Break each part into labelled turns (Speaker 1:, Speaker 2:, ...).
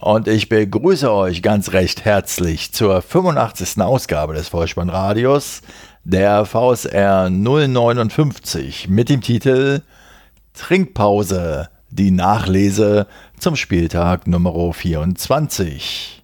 Speaker 1: und ich begrüße euch ganz recht herzlich zur 85. Ausgabe des Vollspannradios, der VSR 059 mit dem Titel Trinkpause, die Nachlese zum Spieltag Nummer 24.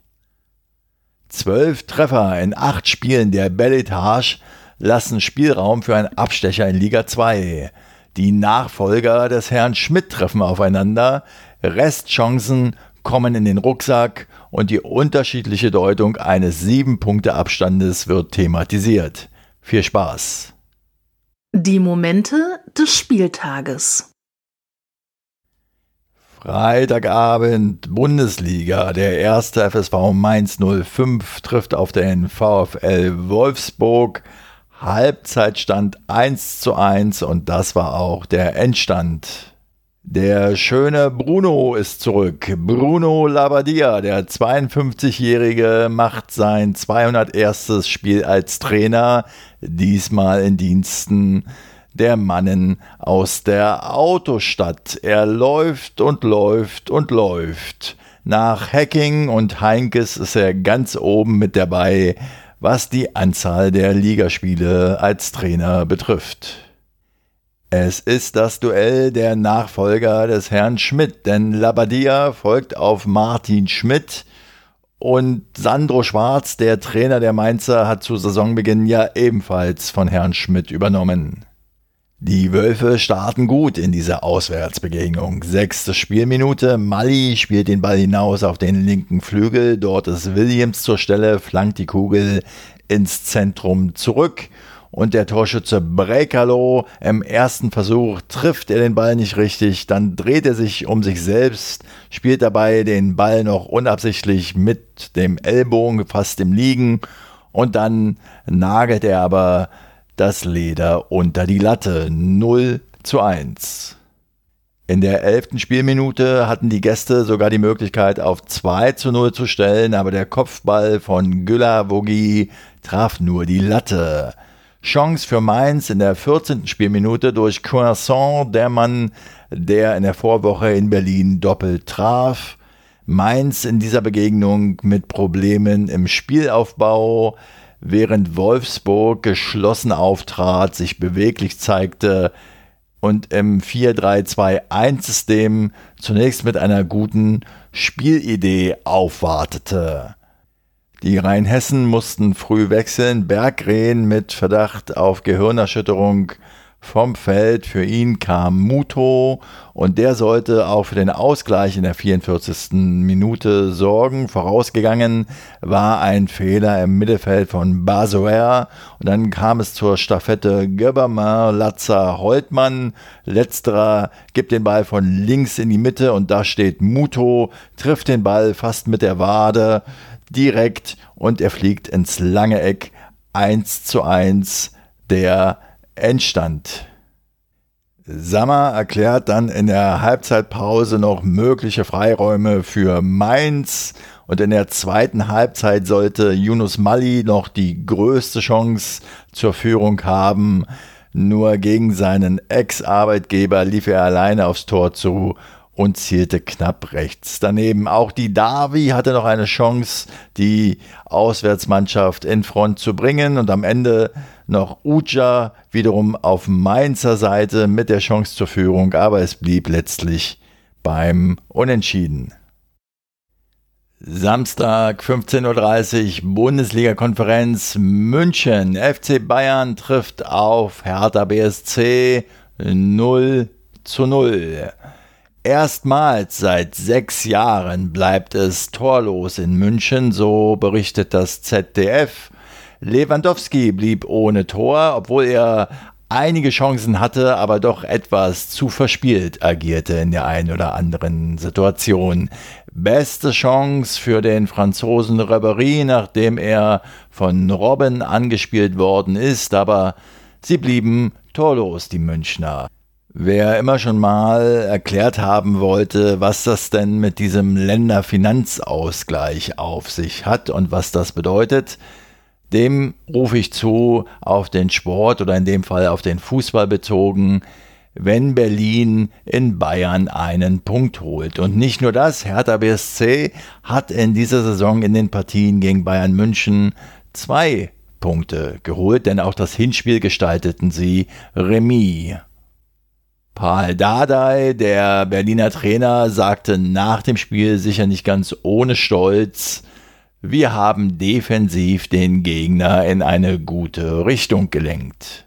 Speaker 1: Zwölf Treffer in acht Spielen der Belletage lassen Spielraum für einen Abstecher in Liga 2. Die Nachfolger des Herrn Schmidt treffen aufeinander, Restchancen kommen in den Rucksack und die unterschiedliche Deutung eines sieben Punkte Abstandes wird thematisiert. Viel Spaß!
Speaker 2: Die Momente des Spieltages.
Speaker 1: Freitagabend Bundesliga. Der erste FSV Mainz 05 trifft auf den VfL Wolfsburg. Halbzeitstand 1 zu 1 und das war auch der Endstand. Der schöne Bruno ist zurück. Bruno Labbadia, der 52-Jährige, macht sein 201. Spiel als Trainer, diesmal in Diensten der Mannen aus der Autostadt. Er läuft und läuft und läuft. Nach Hacking und Heinkes ist er ganz oben mit dabei, was die Anzahl der Ligaspiele als Trainer betrifft. Es ist das Duell der Nachfolger des Herrn Schmidt, denn Labadia folgt auf Martin Schmidt und Sandro Schwarz, der Trainer der Mainzer, hat zu Saisonbeginn ja ebenfalls von Herrn Schmidt übernommen. Die Wölfe starten gut in dieser Auswärtsbegegnung. Sechste Spielminute. Mali spielt den Ball hinaus auf den linken Flügel. Dort ist Williams zur Stelle, flankt die Kugel ins Zentrum zurück und der Torschütze Brekalo im ersten Versuch trifft er den Ball nicht richtig, dann dreht er sich um sich selbst, spielt dabei den Ball noch unabsichtlich mit dem Ellbogen fast im Liegen und dann nagelt er aber das Leder unter die Latte 0 zu 1. In der elften Spielminute hatten die Gäste sogar die Möglichkeit auf 2 zu 0 zu stellen, aber der Kopfball von Güller Vogi traf nur die Latte. Chance für Mainz in der 14. Spielminute durch Croissant, der Mann, der in der Vorwoche in Berlin doppelt traf. Mainz in dieser Begegnung mit Problemen im Spielaufbau, während Wolfsburg geschlossen auftrat, sich beweglich zeigte und im 4-3-2-1-System zunächst mit einer guten Spielidee aufwartete. Die Rheinhessen mussten früh wechseln. Bergrehn mit Verdacht auf Gehirnerschütterung vom Feld. Für ihn kam Muto und der sollte auch für den Ausgleich in der 44. Minute sorgen. Vorausgegangen war ein Fehler im Mittelfeld von Basoer und dann kam es zur Staffette Göbermann, Latzer, Holtmann. Letzterer gibt den Ball von links in die Mitte und da steht Muto, trifft den Ball fast mit der Wade direkt und er fliegt ins lange Eck 1 zu 1 der Endstand. Sammer erklärt dann in der Halbzeitpause noch mögliche Freiräume für Mainz und in der zweiten Halbzeit sollte Yunus Mali noch die größte Chance zur Führung haben. Nur gegen seinen Ex-Arbeitgeber lief er alleine aufs Tor zu und zielte knapp rechts daneben. Auch die Davi hatte noch eine Chance, die Auswärtsmannschaft in Front zu bringen und am Ende noch Uja wiederum auf Mainzer Seite mit der Chance zur Führung, aber es blieb letztlich beim Unentschieden. Samstag 15.30 Uhr Bundesliga-Konferenz München. FC Bayern trifft auf Hertha BSC 0 zu 0. Erstmals seit sechs Jahren bleibt es torlos in München, so berichtet das ZDF. Lewandowski blieb ohne Tor, obwohl er einige Chancen hatte, aber doch etwas zu verspielt agierte in der einen oder anderen Situation. Beste Chance für den Franzosen Reverie, nachdem er von Robben angespielt worden ist, aber sie blieben torlos, die Münchner. Wer immer schon mal erklärt haben wollte, was das denn mit diesem Länderfinanzausgleich auf sich hat und was das bedeutet, dem rufe ich zu, auf den Sport oder in dem Fall auf den Fußball bezogen, wenn Berlin in Bayern einen Punkt holt. Und nicht nur das, Hertha BSC hat in dieser Saison in den Partien gegen Bayern München zwei Punkte geholt, denn auch das Hinspiel gestalteten sie Remis. Paul Dardai, der Berliner Trainer, sagte nach dem Spiel sicher nicht ganz ohne Stolz, wir haben defensiv den Gegner in eine gute Richtung gelenkt.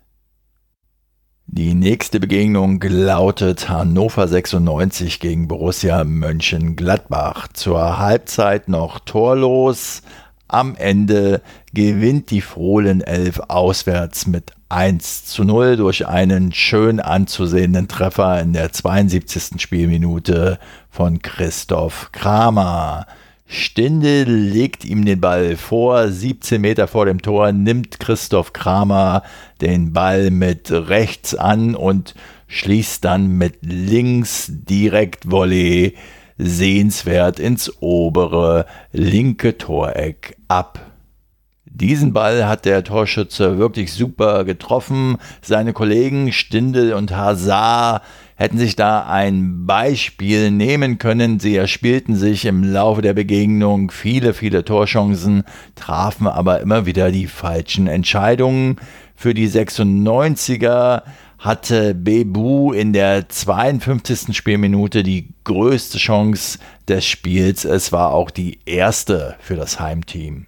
Speaker 1: Die nächste Begegnung lautet Hannover 96 gegen Borussia Mönchengladbach. Zur Halbzeit noch torlos. Am Ende gewinnt die Fohlen 11 auswärts mit 1 zu 0 durch einen schön anzusehenden Treffer in der 72. Spielminute von Christoph Kramer. Stindel legt ihm den Ball vor, 17 Meter vor dem Tor, nimmt Christoph Kramer den Ball mit rechts an und schließt dann mit links direkt Volley sehenswert ins obere linke Toreck ab. Diesen Ball hat der Torschütze wirklich super getroffen. Seine Kollegen Stindel und Hazard hätten sich da ein Beispiel nehmen können. Sie erspielten sich im Laufe der Begegnung viele, viele Torchancen, trafen aber immer wieder die falschen Entscheidungen. Für die 96er hatte Bebu in der 52. Spielminute die größte Chance des Spiels. Es war auch die erste für das Heimteam.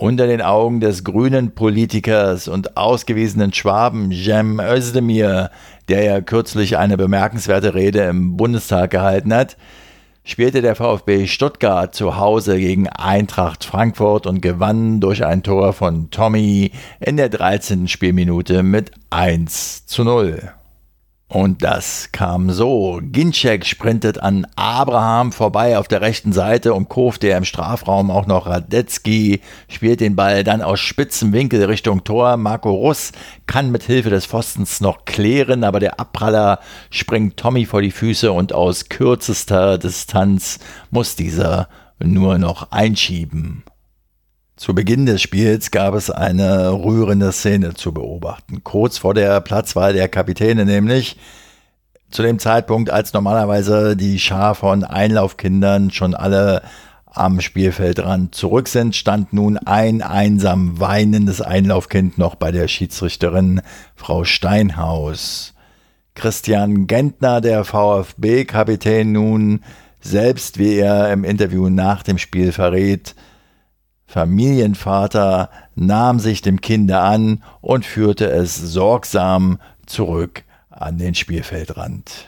Speaker 1: Unter den Augen des grünen Politikers und ausgewiesenen Schwaben Cem Özdemir, der ja kürzlich eine bemerkenswerte Rede im Bundestag gehalten hat, spielte der VfB Stuttgart zu Hause gegen Eintracht Frankfurt und gewann durch ein Tor von Tommy in der 13. Spielminute mit 1 zu 0. Und das kam so. Ginczek sprintet an Abraham vorbei auf der rechten Seite und kurft er im Strafraum auch noch Radetzky, spielt den Ball dann aus spitzem Winkel Richtung Tor. Marco Russ kann mit Hilfe des Pfostens noch klären, aber der Abpraller springt Tommy vor die Füße und aus kürzester Distanz muss dieser nur noch einschieben. Zu Beginn des Spiels gab es eine rührende Szene zu beobachten. Kurz vor der Platzwahl der Kapitäne nämlich. Zu dem Zeitpunkt, als normalerweise die Schar von Einlaufkindern schon alle am Spielfeldrand zurück sind, stand nun ein einsam weinendes Einlaufkind noch bei der Schiedsrichterin Frau Steinhaus. Christian Gentner, der VfB-Kapitän, nun selbst, wie er im Interview nach dem Spiel verrät, Familienvater nahm sich dem Kinde an und führte es sorgsam zurück an den Spielfeldrand.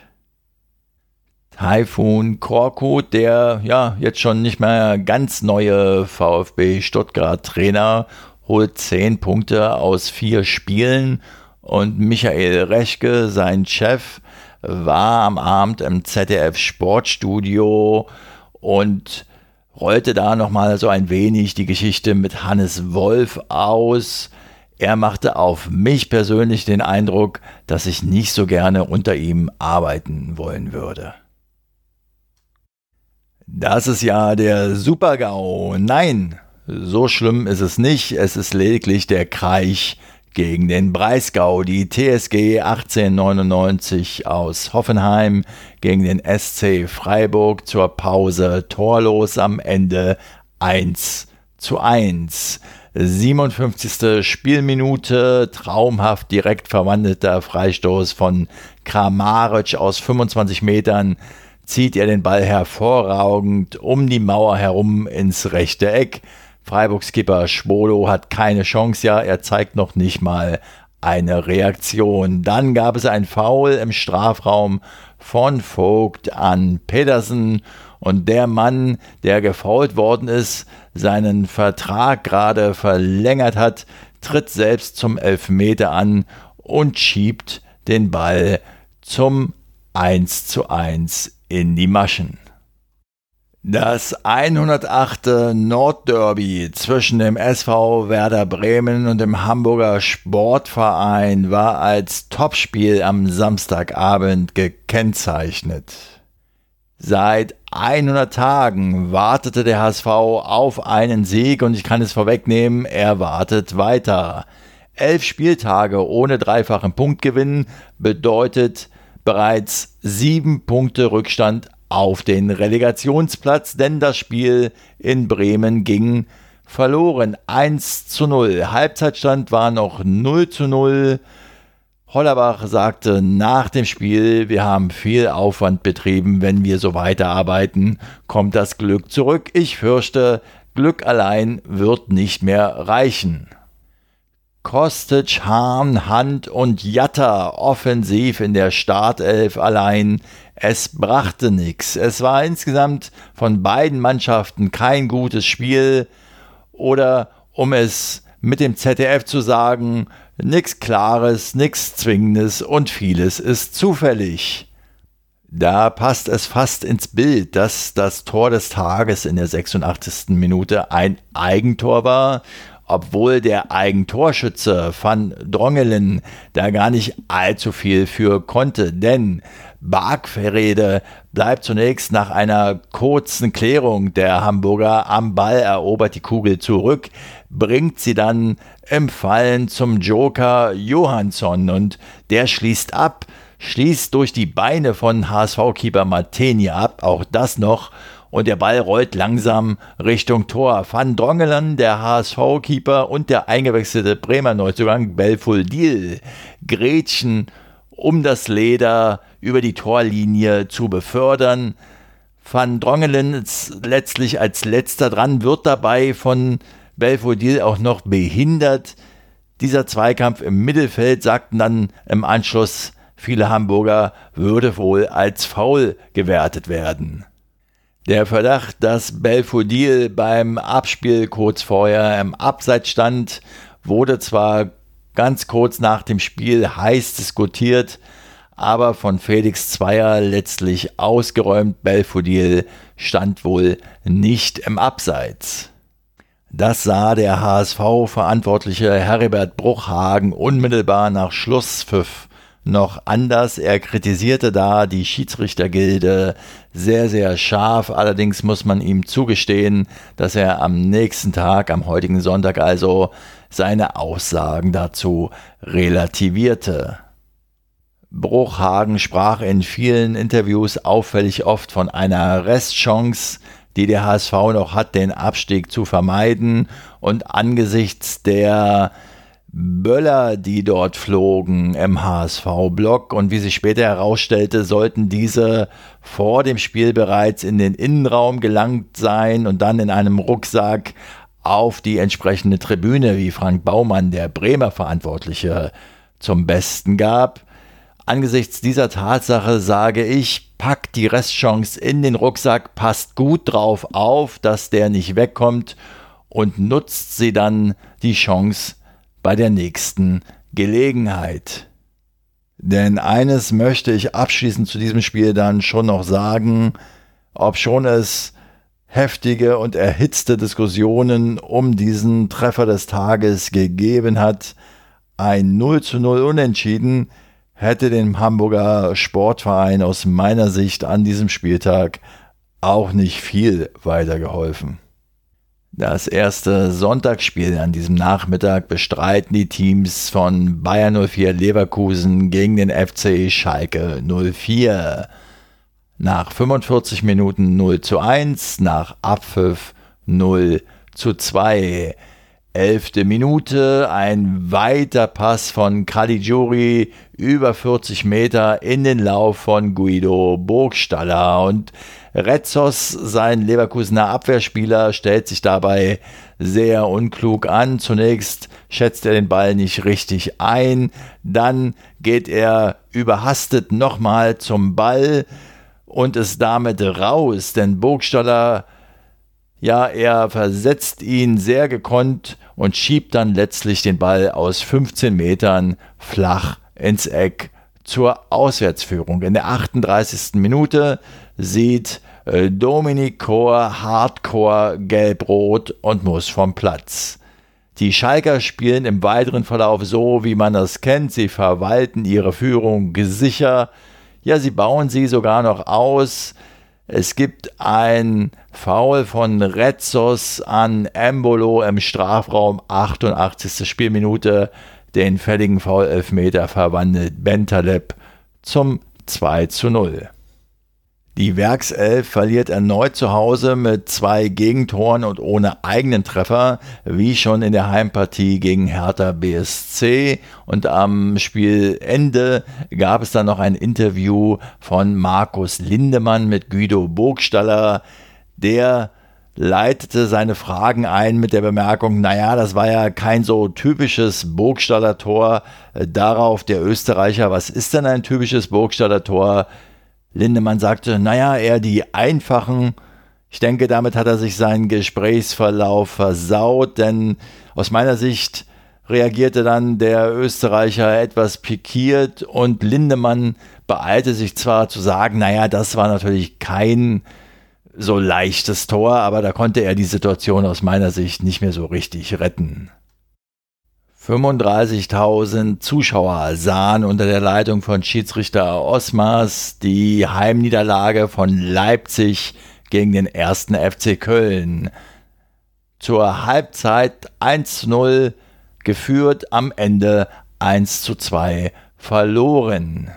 Speaker 1: Taifun Korkut, der ja jetzt schon nicht mehr ganz neue VfB Stuttgart Trainer, holt zehn Punkte aus vier Spielen und Michael Rechke, sein Chef, war am Abend im ZDF Sportstudio und rollte da nochmal so ein wenig die Geschichte mit Hannes Wolf aus. Er machte auf mich persönlich den Eindruck, dass ich nicht so gerne unter ihm arbeiten wollen würde. Das ist ja der Super-GAU. Nein, so schlimm ist es nicht. Es ist lediglich der Kreich gegen den Breisgau. Die TSG 1899 aus Hoffenheim gegen den SC Freiburg zur Pause torlos am Ende 1 zu 1. 57. Spielminute, traumhaft direkt verwandelter Freistoß von Kramaric aus 25 Metern, zieht er den Ball hervorragend um die Mauer herum ins rechte Eck. Freiburg-Skipper Schwolo hat keine Chance, ja, er zeigt noch nicht mal eine Reaktion. Dann gab es ein Foul im Strafraum von Vogt an Pedersen und der Mann, der gefault worden ist, seinen Vertrag gerade verlängert hat, tritt selbst zum Elfmeter an und schiebt den Ball zum 1 zu 1 in die Maschen. Das 108. Nordderby zwischen dem SV Werder Bremen und dem Hamburger Sportverein war als Topspiel am Samstagabend gekennzeichnet. Seit 100 Tagen wartete der HSV auf einen Sieg und ich kann es vorwegnehmen, er wartet weiter. Elf Spieltage ohne dreifachen Punktgewinn bedeutet bereits sieben Punkte Rückstand auf den Relegationsplatz, denn das Spiel in Bremen ging verloren. 1 zu 0. Halbzeitstand war noch 0 zu 0. Hollerbach sagte nach dem Spiel, wir haben viel Aufwand betrieben, wenn wir so weiterarbeiten, kommt das Glück zurück. Ich fürchte, Glück allein wird nicht mehr reichen. Kostic, Hahn, Hand und Jatta offensiv in der Startelf allein. Es brachte nichts. Es war insgesamt von beiden Mannschaften kein gutes Spiel. Oder um es mit dem ZDF zu sagen, nichts Klares, nichts Zwingendes und vieles ist zufällig. Da passt es fast ins Bild, dass das Tor des Tages in der 86. Minute ein Eigentor war obwohl der Eigentorschütze van Drongelen da gar nicht allzu viel für konnte, denn Barkverrede bleibt zunächst nach einer kurzen Klärung der Hamburger am Ball, erobert die Kugel zurück, bringt sie dann im Fallen zum Joker Johansson und der schließt ab, schließt durch die Beine von HSV-Keeper Martini ab, auch das noch und der Ball rollt langsam Richtung Tor. Van Drongelen, der HSV-Keeper und der eingewechselte Bremer Neuzugang Belfodil Gretchen, um das Leder über die Torlinie zu befördern. Van Drongelen ist letztlich als letzter dran, wird dabei von Belfodil auch noch behindert. Dieser Zweikampf im Mittelfeld sagten dann im Anschluss viele Hamburger, würde wohl als faul gewertet werden. Der Verdacht, dass Belfodil beim Abspiel kurz vorher im Abseits stand, wurde zwar ganz kurz nach dem Spiel heiß diskutiert, aber von Felix Zweier letztlich ausgeräumt. Belfodil stand wohl nicht im Abseits. Das sah der HSV-Verantwortliche Heribert Bruchhagen unmittelbar nach Schlusspfiff noch anders. Er kritisierte da die Schiedsrichtergilde sehr, sehr scharf. Allerdings muss man ihm zugestehen, dass er am nächsten Tag, am heutigen Sonntag also, seine Aussagen dazu relativierte. Bruchhagen sprach in vielen Interviews auffällig oft von einer Restchance, die der HSV noch hat, den Abstieg zu vermeiden. Und angesichts der Böller, die dort flogen im HSV-Block und wie sich später herausstellte, sollten diese vor dem Spiel bereits in den Innenraum gelangt sein und dann in einem Rucksack auf die entsprechende Tribüne, wie Frank Baumann, der Bremer Verantwortliche, zum Besten gab. Angesichts dieser Tatsache sage ich, packt die Restchance in den Rucksack, passt gut drauf auf, dass der nicht wegkommt und nutzt sie dann die Chance bei der nächsten Gelegenheit. Denn eines möchte ich abschließend zu diesem Spiel dann schon noch sagen, ob schon es heftige und erhitzte Diskussionen um diesen Treffer des Tages gegeben hat, ein 0 zu 0 Unentschieden hätte dem Hamburger Sportverein aus meiner Sicht an diesem Spieltag auch nicht viel weitergeholfen. Das erste Sonntagsspiel an diesem Nachmittag bestreiten die Teams von Bayern 04 Leverkusen gegen den FC Schalke 04. Nach 45 Minuten 0 zu 1, nach Abpfiff 0 zu 2. Elfte Minute, ein weiter Pass von Caligiuri über 40 Meter in den Lauf von Guido Burgstaller und Retzos, sein Leverkusener Abwehrspieler, stellt sich dabei sehr unklug an. Zunächst schätzt er den Ball nicht richtig ein, dann geht er überhastet nochmal zum Ball und ist damit raus, denn Burgstaller ja, er versetzt ihn sehr gekonnt und schiebt dann letztlich den Ball aus 15 Metern flach ins Eck zur Auswärtsführung. In der 38. Minute sieht äh, Dominik Kor Hardcore gelb-rot und muss vom Platz. Die Schalker spielen im weiteren Verlauf so, wie man das kennt. Sie verwalten ihre Führung sicher. Ja, sie bauen sie sogar noch aus. Es gibt ein Foul von Retzos an Embolo im Strafraum, 88. Spielminute. Den fälligen Foul-Elfmeter verwandelt Bentaleb zum 2 zu 0. Die Werkself verliert erneut zu Hause mit zwei Gegentoren und ohne eigenen Treffer, wie schon in der Heimpartie gegen Hertha BSC. Und am Spielende gab es dann noch ein Interview von Markus Lindemann mit Guido Burgstaller, der leitete seine Fragen ein mit der Bemerkung, naja, das war ja kein so typisches Burgstaller Tor. Darauf der Österreicher, was ist denn ein typisches Burgstaller Tor? Lindemann sagte, naja, eher die einfachen. Ich denke, damit hat er sich seinen Gesprächsverlauf versaut, denn aus meiner Sicht reagierte dann der Österreicher etwas pikiert und Lindemann beeilte sich zwar zu sagen, naja, das war natürlich kein so leichtes Tor, aber da konnte er die Situation aus meiner Sicht nicht mehr so richtig retten. 35.000 Zuschauer sahen unter der Leitung von Schiedsrichter Osmars die Heimniederlage von Leipzig gegen den ersten FC Köln. Zur Halbzeit 1-0 geführt, am Ende 1-2 verloren.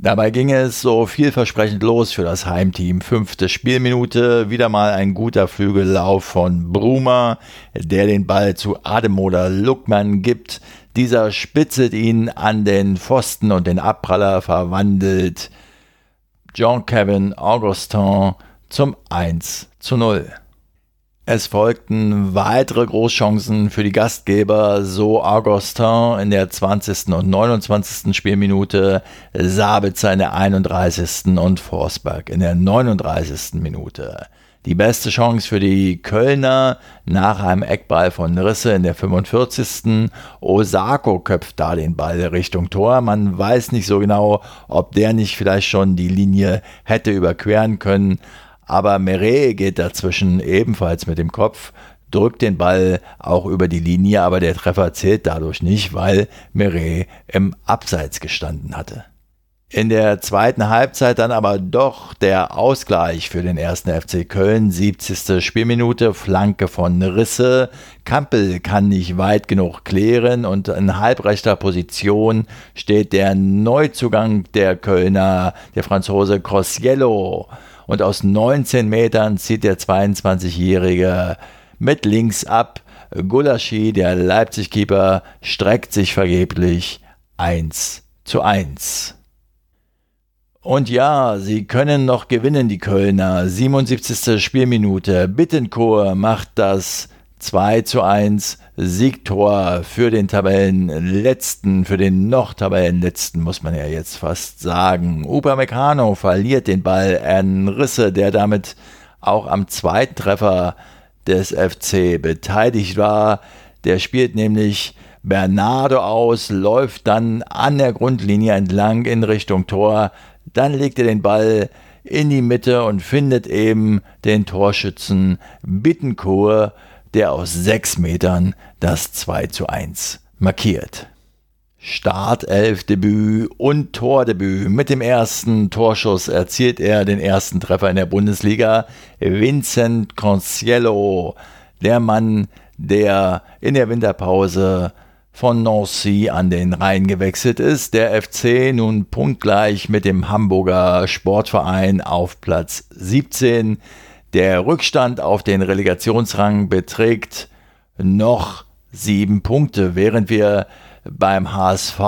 Speaker 1: Dabei ging es so vielversprechend los für das Heimteam. Fünfte Spielminute, wieder mal ein guter Flügellauf von Brumer, der den Ball zu Ademoder Luckmann gibt. Dieser spitzelt ihn an den Pfosten und den Abpraller verwandelt. John Kevin Augustin zum 1 zu 0. Es folgten weitere Großchancen für die Gastgeber, so Augustin in der 20. und 29. Spielminute, Sabitzer in der 31. und Forsberg in der 39. Minute. Die beste Chance für die Kölner nach einem Eckball von Risse in der 45. Osako köpft da den Ball Richtung Tor. Man weiß nicht so genau, ob der nicht vielleicht schon die Linie hätte überqueren können aber Meret geht dazwischen ebenfalls mit dem Kopf, drückt den Ball auch über die Linie, aber der Treffer zählt dadurch nicht, weil Meret im Abseits gestanden hatte. In der zweiten Halbzeit dann aber doch der Ausgleich für den ersten FC Köln, 70. Spielminute, Flanke von Risse. Kampel kann nicht weit genug klären und in halbrechter Position steht der Neuzugang der Kölner, der Franzose Crosiello und aus 19 Metern zieht der 22-Jährige mit links ab. Gulaschi, der Leipzig-Keeper, streckt sich vergeblich 1 zu 1. Und ja, sie können noch gewinnen, die Kölner. 77. Spielminute. Bittencourt macht das 2 zu 1 Siegtor für den Tabellenletzten, für den noch Tabellenletzten, muss man ja jetzt fast sagen. Upamecano verliert den Ball an Risse, der damit auch am zweiten Treffer des FC beteiligt war. Der spielt nämlich Bernardo aus, läuft dann an der Grundlinie entlang in Richtung Tor. Dann legt er den Ball in die Mitte und findet eben den Torschützen Bittencourt der aus sechs Metern das 2 zu 1 markiert. Startelfdebüt und Tordebüt. Mit dem ersten Torschuss erzielt er den ersten Treffer in der Bundesliga. Vincent Conciello, der Mann, der in der Winterpause von Nancy an den Rhein gewechselt ist. Der FC nun punktgleich mit dem Hamburger Sportverein auf Platz 17. Der Rückstand auf den Relegationsrang beträgt noch sieben Punkte, während wir beim HSV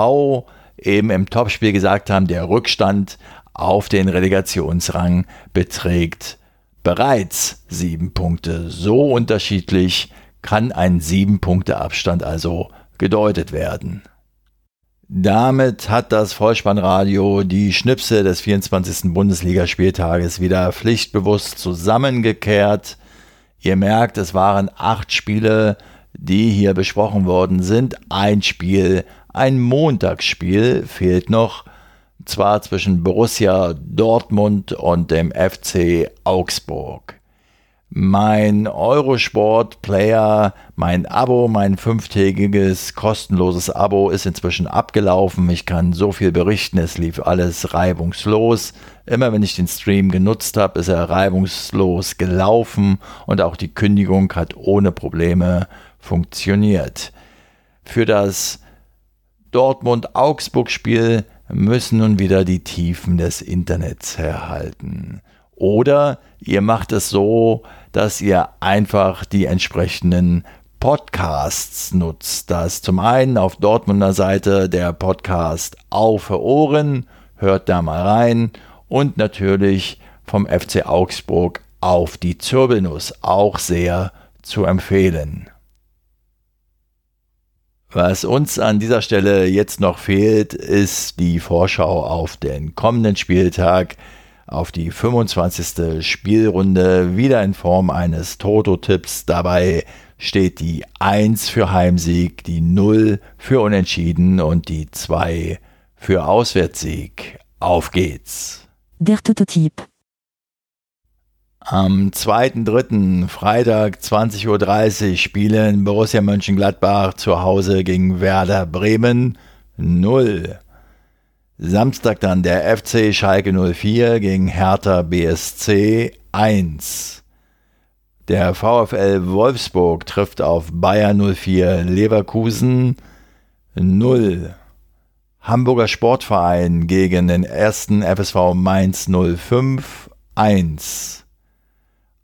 Speaker 1: eben im Topspiel gesagt haben, der Rückstand auf den Relegationsrang beträgt bereits sieben Punkte. So unterschiedlich kann ein sieben Punkte Abstand also gedeutet werden. Damit hat das Vollspannradio die Schnipsel des 24. Bundesligaspieltages wieder pflichtbewusst zusammengekehrt. Ihr merkt, es waren acht Spiele, die hier besprochen worden sind. Ein Spiel Ein Montagsspiel fehlt noch, zwar zwischen Borussia Dortmund und dem FC Augsburg. Mein Eurosport-Player, mein Abo, mein fünftägiges kostenloses Abo ist inzwischen abgelaufen. Ich kann so viel berichten, es lief alles reibungslos. Immer wenn ich den Stream genutzt habe, ist er reibungslos gelaufen und auch die Kündigung hat ohne Probleme funktioniert. Für das Dortmund-Augsburg-Spiel müssen nun wieder die Tiefen des Internets herhalten. Oder ihr macht es so, dass ihr einfach die entsprechenden Podcasts nutzt. Das zum einen auf Dortmunder Seite der Podcast Auf Ohren, hört da mal rein und natürlich vom FC Augsburg auf die Zirbelnuss, auch sehr zu empfehlen. Was uns an dieser Stelle jetzt noch fehlt, ist die Vorschau auf den kommenden Spieltag auf die 25. Spielrunde wieder in Form eines Toto-Tipps. Dabei steht die 1 für Heimsieg, die 0 für Unentschieden und die 2 für Auswärtssieg. Auf geht's.
Speaker 3: Der Toto-Tipp.
Speaker 1: Am 2.3. Freitag 20.30 Uhr spielen Borussia Mönchengladbach zu Hause gegen Werder Bremen 0. Samstag dann der FC Schalke 04 gegen Hertha BSC 1. Der VfL Wolfsburg trifft auf Bayer 04 Leverkusen 0. Hamburger Sportverein gegen den ersten FSV Mainz 05 1.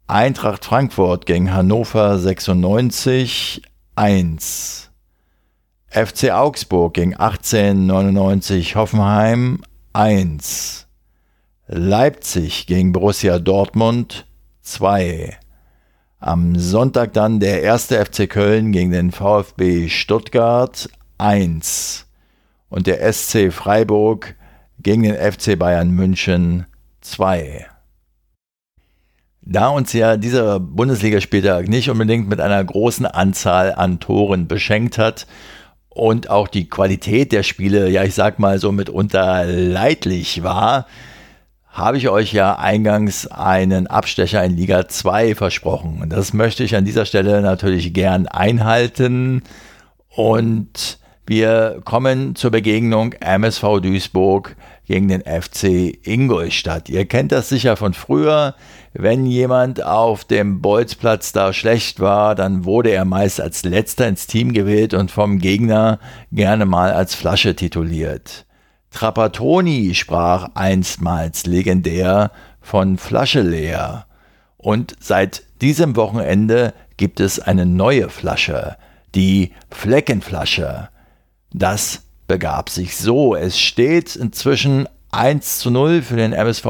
Speaker 1: Eintracht Frankfurt gegen Hannover 96 1. FC Augsburg gegen 1899 Hoffenheim 1. Leipzig gegen Borussia Dortmund 2. Am Sonntag dann der erste FC Köln gegen den VfB Stuttgart 1. Und der SC Freiburg gegen den FC Bayern München 2. Da uns ja dieser Bundesligaspieltag nicht unbedingt mit einer großen Anzahl an Toren beschenkt hat und auch die Qualität der Spiele, ja, ich sag mal so mitunter leidlich war, habe ich euch ja eingangs einen Abstecher in Liga 2 versprochen. Und das möchte ich an dieser Stelle natürlich gern einhalten. Und wir kommen zur Begegnung MSV Duisburg gegen den FC Ingolstadt. Ihr kennt das sicher von früher. Wenn jemand auf dem Bolzplatz da schlecht war, dann wurde er meist als letzter ins Team gewählt und vom Gegner gerne mal als Flasche tituliert. Trapattoni sprach einstmals legendär von Flasche leer. Und seit diesem Wochenende gibt es eine neue Flasche, die Fleckenflasche. Das begab sich so. Es steht inzwischen 1 zu 0 für den MSV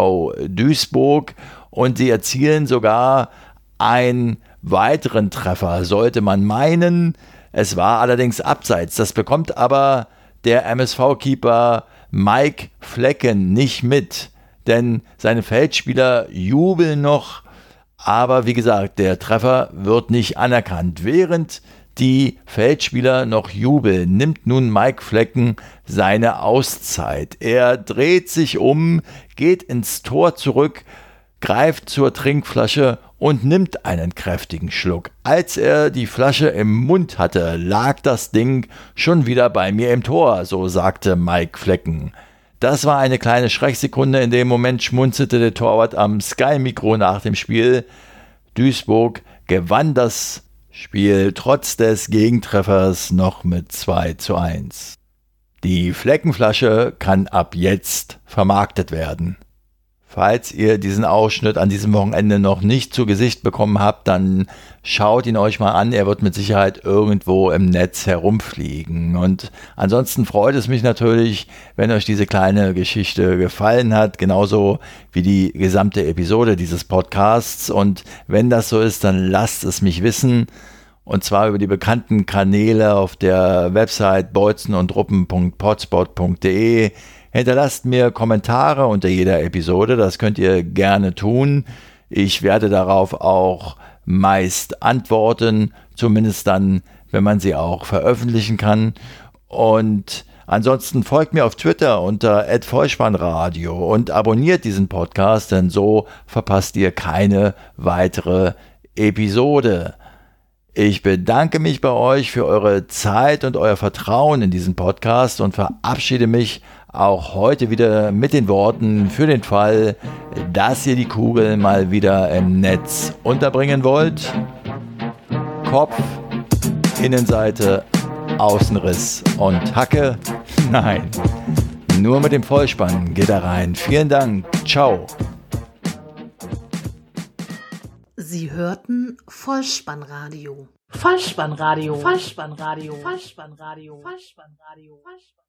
Speaker 1: Duisburg und sie erzielen sogar einen weiteren Treffer, sollte man meinen. Es war allerdings abseits. Das bekommt aber der MSV-Keeper Mike Flecken nicht mit, denn seine Feldspieler jubeln noch, aber wie gesagt, der Treffer wird nicht anerkannt. Während die Feldspieler noch jubeln, nimmt nun Mike Flecken seine Auszeit. Er dreht sich um, geht ins Tor zurück, greift zur Trinkflasche und nimmt einen kräftigen Schluck. Als er die Flasche im Mund hatte, lag das Ding schon wieder bei mir im Tor, so sagte Mike Flecken. Das war eine kleine Schrecksekunde. In dem Moment schmunzelte der Torwart am Sky-Mikro nach dem Spiel. Duisburg gewann das Spiel trotz des Gegentreffers noch mit 2 zu 1. Die Fleckenflasche kann ab jetzt vermarktet werden. Falls ihr diesen Ausschnitt an diesem Wochenende noch nicht zu Gesicht bekommen habt, dann schaut ihn euch mal an. Er wird mit Sicherheit irgendwo im Netz herumfliegen. Und ansonsten freut es mich natürlich, wenn euch diese kleine Geschichte gefallen hat, genauso wie die gesamte Episode dieses Podcasts. Und wenn das so ist, dann lasst es mich wissen. Und zwar über die bekannten Kanäle auf der Website bolzenundruppen.potspot.de Hinterlasst mir Kommentare unter jeder Episode, das könnt ihr gerne tun. Ich werde darauf auch meist antworten, zumindest dann, wenn man sie auch veröffentlichen kann. Und ansonsten folgt mir auf Twitter unter @vollspannradio und abonniert diesen Podcast, denn so verpasst ihr keine weitere Episode. Ich bedanke mich bei euch für eure Zeit und euer Vertrauen in diesen Podcast und verabschiede mich auch heute wieder mit den Worten für den Fall, dass ihr die Kugel mal wieder im Netz unterbringen wollt. Kopf, Innenseite, Außenriss und Hacke. Nein, nur mit dem Vollspann geht er rein. Vielen Dank. Ciao.
Speaker 2: Sie hörten Vollspannradio. Vollspannradio. Vollspannradio. Vollspannradio. Vollspannradio. Vollspannradio.